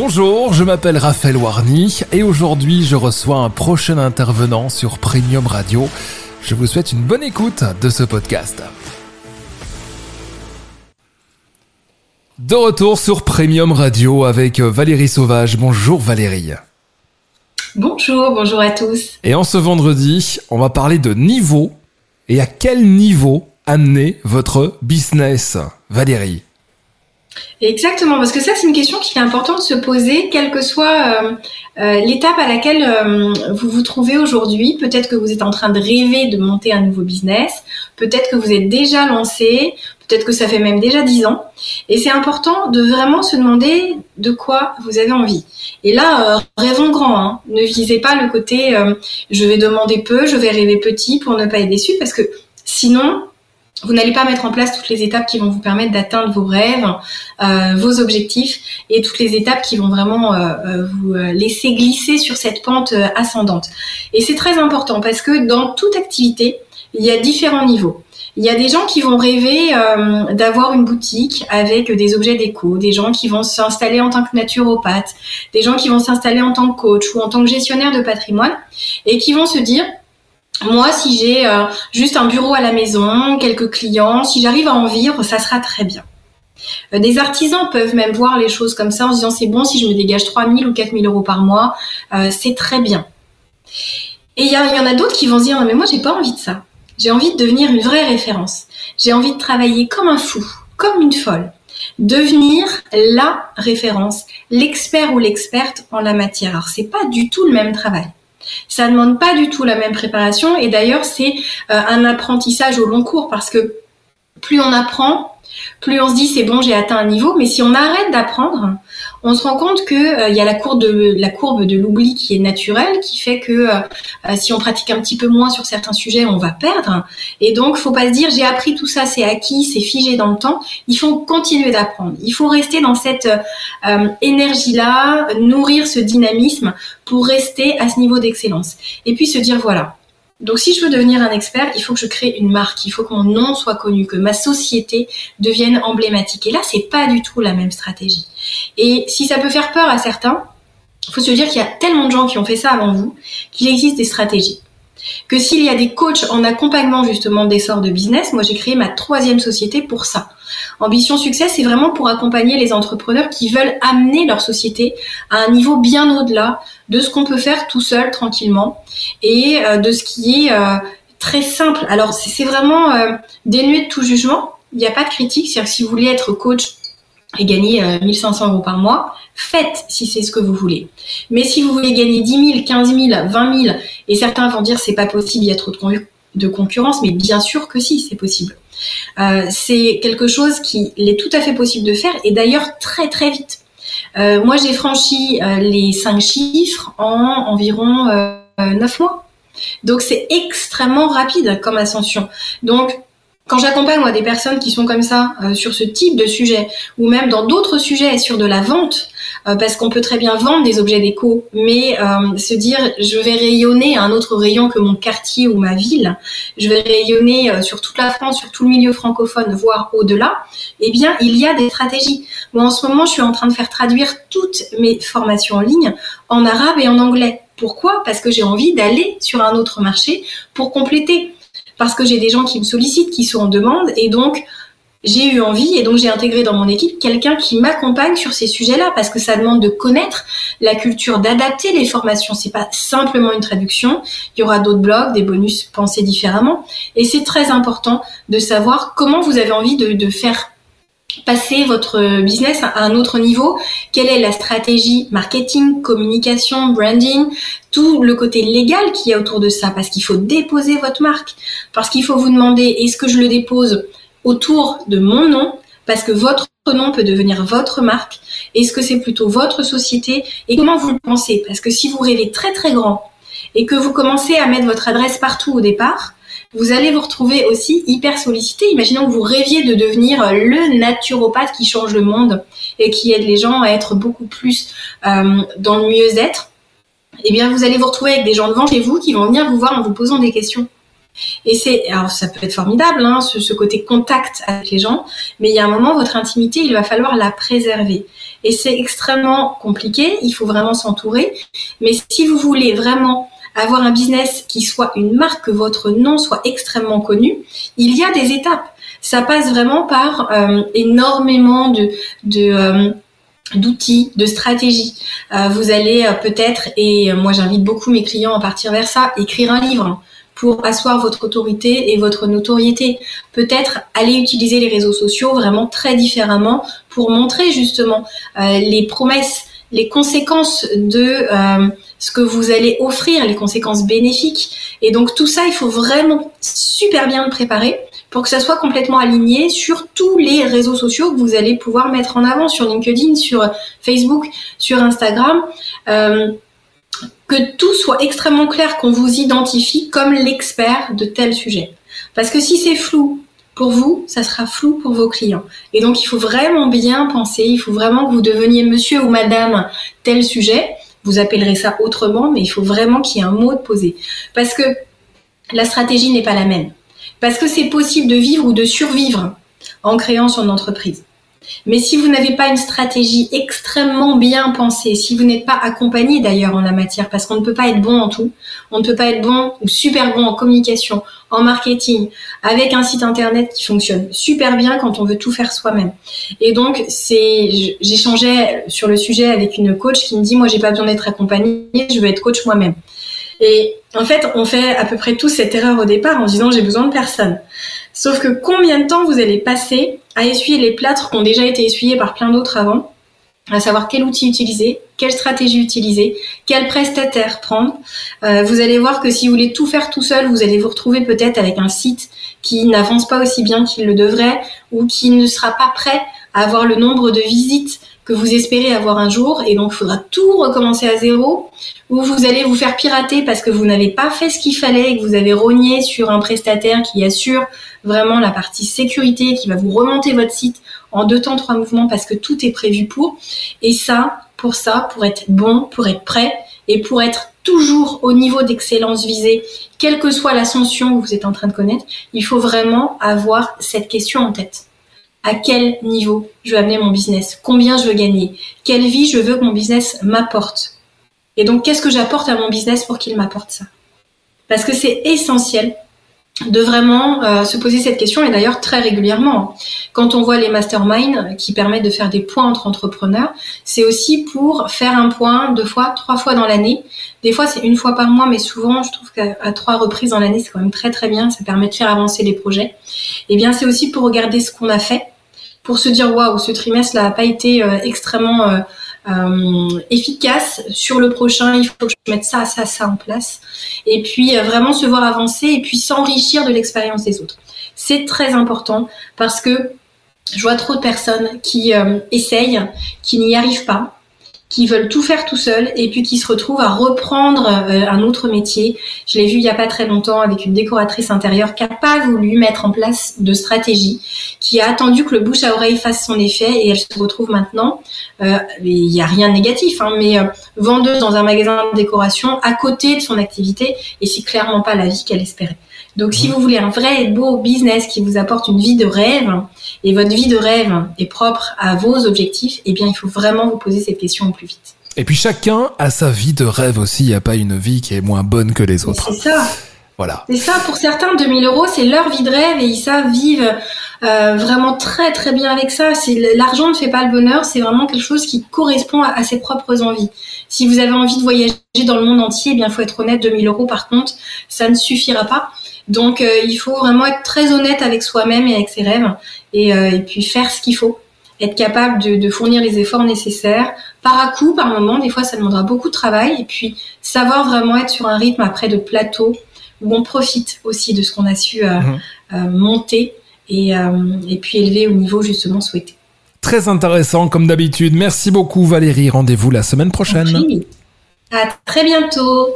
Bonjour, je m'appelle Raphaël Warny et aujourd'hui je reçois un prochain intervenant sur Premium Radio. Je vous souhaite une bonne écoute de ce podcast. De retour sur Premium Radio avec Valérie Sauvage. Bonjour Valérie. Bonjour, bonjour à tous. Et en ce vendredi, on va parler de niveau et à quel niveau amener votre business, Valérie. Exactement, parce que ça c'est une question qui est importante de se poser, quelle que soit euh, euh, l'étape à laquelle euh, vous vous trouvez aujourd'hui. Peut-être que vous êtes en train de rêver de monter un nouveau business, peut-être que vous êtes déjà lancé, peut-être que ça fait même déjà dix ans. Et c'est important de vraiment se demander de quoi vous avez envie. Et là, rêvons grand, hein. ne visez pas le côté je vais demander peu, je vais rêver petit pour ne pas être déçu, parce que sinon vous n'allez pas mettre en place toutes les étapes qui vont vous permettre d'atteindre vos rêves, euh, vos objectifs et toutes les étapes qui vont vraiment euh, euh, vous laisser glisser sur cette pente ascendante. Et c'est très important parce que dans toute activité, il y a différents niveaux. Il y a des gens qui vont rêver d'avoir une boutique avec des objets déco, des gens qui vont s'installer en tant que naturopathe, des gens qui vont s'installer en tant que coach ou en tant que gestionnaire de patrimoine et qui vont se dire moi, si j'ai euh, juste un bureau à la maison, quelques clients, si j'arrive à en vivre, ça sera très bien. Euh, des artisans peuvent même voir les choses comme ça en se disant c'est bon si je me dégage 3 000 ou 4 000 euros par mois, euh, c'est très bien. Et il y, y, en a d'autres qui vont se dire non mais moi j'ai pas envie de ça. J'ai envie de devenir une vraie référence. J'ai envie de travailler comme un fou, comme une folle. Devenir la référence, l'expert ou l'experte en la matière. Alors c'est pas du tout le même travail. Ça ne demande pas du tout la même préparation et d'ailleurs c'est euh, un apprentissage au long cours parce que plus on apprend, plus on se dit c'est bon, j'ai atteint un niveau. Mais si on arrête d'apprendre, on se rend compte que il euh, y a la courbe de la courbe de l'oubli qui est naturelle, qui fait que euh, si on pratique un petit peu moins sur certains sujets, on va perdre. Et donc, faut pas se dire j'ai appris tout ça, c'est acquis, c'est figé dans le temps. Il faut continuer d'apprendre. Il faut rester dans cette énergie-là, nourrir ce dynamisme pour rester à ce niveau d'excellence. Et puis se dire voilà, donc si je veux devenir un expert, il faut que je crée une marque, il faut que mon nom soit connu, que ma société devienne emblématique. Et là, c'est pas du tout la même stratégie. Et si ça peut faire peur à certains, il faut se dire qu'il y a tellement de gens qui ont fait ça avant vous qu'il existe des stratégies que s'il y a des coachs en accompagnement justement d'essor de business, moi j'ai créé ma troisième société pour ça. Ambition Succès, c'est vraiment pour accompagner les entrepreneurs qui veulent amener leur société à un niveau bien au-delà de ce qu'on peut faire tout seul tranquillement et euh, de ce qui est euh, très simple. Alors c'est vraiment euh, dénué de tout jugement. Il n'y a pas de critique. C'est-à-dire que si vous voulez être coach et gagner 1500 euros par mois, faites si c'est ce que vous voulez. Mais si vous voulez gagner 10 000, 15 000, 20 000, et certains vont dire c'est pas possible, il y a trop de, concurrence, mais bien sûr que si, c'est possible. Euh, c'est quelque chose qui est tout à fait possible de faire, et d'ailleurs très très vite. Euh, moi, j'ai franchi euh, les 5 chiffres en environ 9 mois. Donc c'est extrêmement rapide comme ascension. Donc quand j'accompagne moi des personnes qui sont comme ça sur ce type de sujet ou même dans d'autres sujets sur de la vente, parce qu'on peut très bien vendre des objets déco, mais euh, se dire je vais rayonner à un autre rayon que mon quartier ou ma ville, je vais rayonner euh, sur toute la France, sur tout le milieu francophone, voire au-delà, eh bien il y a des stratégies. Moi en ce moment je suis en train de faire traduire toutes mes formations en ligne en arabe et en anglais. Pourquoi? Parce que j'ai envie d'aller sur un autre marché pour compléter. Parce que j'ai des gens qui me sollicitent, qui sont en demande, et donc j'ai eu envie et donc j'ai intégré dans mon équipe quelqu'un qui m'accompagne sur ces sujets-là parce que ça demande de connaître la culture, d'adapter les formations. C'est pas simplement une traduction. Il y aura d'autres blogs, des bonus pensés différemment. Et c'est très important de savoir comment vous avez envie de, de faire passer votre business à un autre niveau, quelle est la stratégie marketing, communication, branding, tout le côté légal qui y a autour de ça, parce qu'il faut déposer votre marque, parce qu'il faut vous demander est-ce que je le dépose autour de mon nom parce que votre nom peut devenir votre marque. Est-ce que c'est plutôt votre société? Et comment vous le pensez? Parce que si vous rêvez très très grand et que vous commencez à mettre votre adresse partout au départ, vous allez vous retrouver aussi hyper sollicité. Imaginons que vous rêviez de devenir le naturopathe qui change le monde et qui aide les gens à être beaucoup plus euh, dans le mieux-être. Eh bien, vous allez vous retrouver avec des gens devant chez vous qui vont venir vous voir en vous posant des questions. Et c'est, alors ça peut être formidable, hein, ce, côté contact avec les gens, mais il y a un moment, votre intimité, il va falloir la préserver. Et c'est extrêmement compliqué, il faut vraiment s'entourer. Mais si vous voulez vraiment avoir un business qui soit une marque, que votre nom soit extrêmement connu, il y a des étapes. Ça passe vraiment par euh, énormément euh, d'outils, de stratégies. Euh, vous allez peut-être, et moi j'invite beaucoup mes clients à partir vers ça, écrire un livre pour asseoir votre autorité et votre notoriété. Peut-être aller utiliser les réseaux sociaux vraiment très différemment pour montrer justement les promesses, les conséquences de ce que vous allez offrir, les conséquences bénéfiques. Et donc tout ça, il faut vraiment super bien le préparer pour que ça soit complètement aligné sur tous les réseaux sociaux que vous allez pouvoir mettre en avant sur LinkedIn, sur Facebook, sur Instagram. Euh, que tout soit extrêmement clair, qu'on vous identifie comme l'expert de tel sujet. Parce que si c'est flou pour vous, ça sera flou pour vos clients. Et donc il faut vraiment bien penser, il faut vraiment que vous deveniez monsieur ou madame tel sujet vous appellerez ça autrement, mais il faut vraiment qu'il y ait un mot de posé. Parce que la stratégie n'est pas la même. Parce que c'est possible de vivre ou de survivre en créant son entreprise. Mais si vous n'avez pas une stratégie extrêmement bien pensée, si vous n'êtes pas accompagné d'ailleurs en la matière, parce qu'on ne peut pas être bon en tout, on ne peut pas être bon ou super bon en communication, en marketing, avec un site internet qui fonctionne super bien quand on veut tout faire soi-même. Et donc, c'est, j'échangeais sur le sujet avec une coach qui me dit, moi, j'ai pas besoin d'être accompagnée, je veux être coach moi-même. Et en fait, on fait à peu près tous cette erreur au départ en disant, j'ai besoin de personne. Sauf que combien de temps vous allez passer à essuyer les plâtres qui ont déjà été essuyés par plein d'autres avant, à savoir quel outil utiliser, quelle stratégie utiliser, quel prestataire prendre. Euh, vous allez voir que si vous voulez tout faire tout seul, vous allez vous retrouver peut-être avec un site qui n'avance pas aussi bien qu'il le devrait ou qui ne sera pas prêt à avoir le nombre de visites que vous espérez avoir un jour et donc il faudra tout recommencer à zéro ou vous allez vous faire pirater parce que vous n'avez pas fait ce qu'il fallait et que vous avez rogné sur un prestataire qui assure vraiment la partie sécurité qui va vous remonter votre site en deux temps, trois mouvements parce que tout est prévu pour. Et ça, pour ça, pour être bon, pour être prêt et pour être toujours au niveau d'excellence visée, quelle que soit l'ascension que vous êtes en train de connaître, il faut vraiment avoir cette question en tête à quel niveau je veux amener mon business, combien je veux gagner, quelle vie je veux que mon business m'apporte? Et donc, qu'est-ce que j'apporte à mon business pour qu'il m'apporte ça? Parce que c'est essentiel de vraiment euh, se poser cette question et d'ailleurs très régulièrement. Quand on voit les masterminds qui permettent de faire des points entre entrepreneurs, c'est aussi pour faire un point deux fois, trois fois dans l'année. Des fois c'est une fois par mois, mais souvent je trouve qu'à trois reprises dans l'année c'est quand même très très bien. Ça permet de faire avancer les projets. Et eh bien c'est aussi pour regarder ce qu'on a fait, pour se dire waouh ce trimestre là n'a pas été euh, extrêmement euh, euh, efficace sur le prochain, il faut que je mette ça, ça, ça en place. Et puis euh, vraiment se voir avancer et puis s'enrichir de l'expérience des autres. C'est très important parce que je vois trop de personnes qui euh, essayent, qui n'y arrivent pas, qui veulent tout faire tout seul et puis qui se retrouvent à reprendre euh, un autre métier. Je l'ai vu il y a pas très longtemps avec une décoratrice intérieure qui a pas voulu mettre en place de stratégie, qui a attendu que le bouche à oreille fasse son effet et elle se retrouve maintenant. Euh, il n'y a rien de négatif, hein, mais euh, vendeuse dans un magasin de décoration à côté de son activité et c'est clairement pas la vie qu'elle espérait. Donc, si vous voulez un vrai beau business qui vous apporte une vie de rêve et votre vie de rêve est propre à vos objectifs, eh bien, il faut vraiment vous poser cette question au plus vite. Et puis, chacun a sa vie de rêve aussi. Il n'y a pas une vie qui est moins bonne que les autres. C'est ça. Voilà. C'est ça. Pour certains, 2000 euros, c'est leur vie de rêve et ils savent vivre euh, vraiment très très bien avec ça. C'est l'argent ne fait pas le bonheur. C'est vraiment quelque chose qui correspond à, ses propres envies. Si vous avez envie de voyager dans le monde entier, eh bien, faut être honnête. 2000 euros, par contre, ça ne suffira pas. Donc, euh, il faut vraiment être très honnête avec soi-même et avec ses rêves et, euh, et puis faire ce qu'il faut. Être capable de, de, fournir les efforts nécessaires par à coup, par moment. Des fois, ça demandera beaucoup de travail. Et puis, savoir vraiment être sur un rythme après de plateau où on profite aussi de ce qu'on a su euh, mmh. monter et, et puis élever au niveau justement souhaité. Très intéressant comme d'habitude. Merci beaucoup Valérie. Rendez-vous la semaine prochaine. À très bientôt.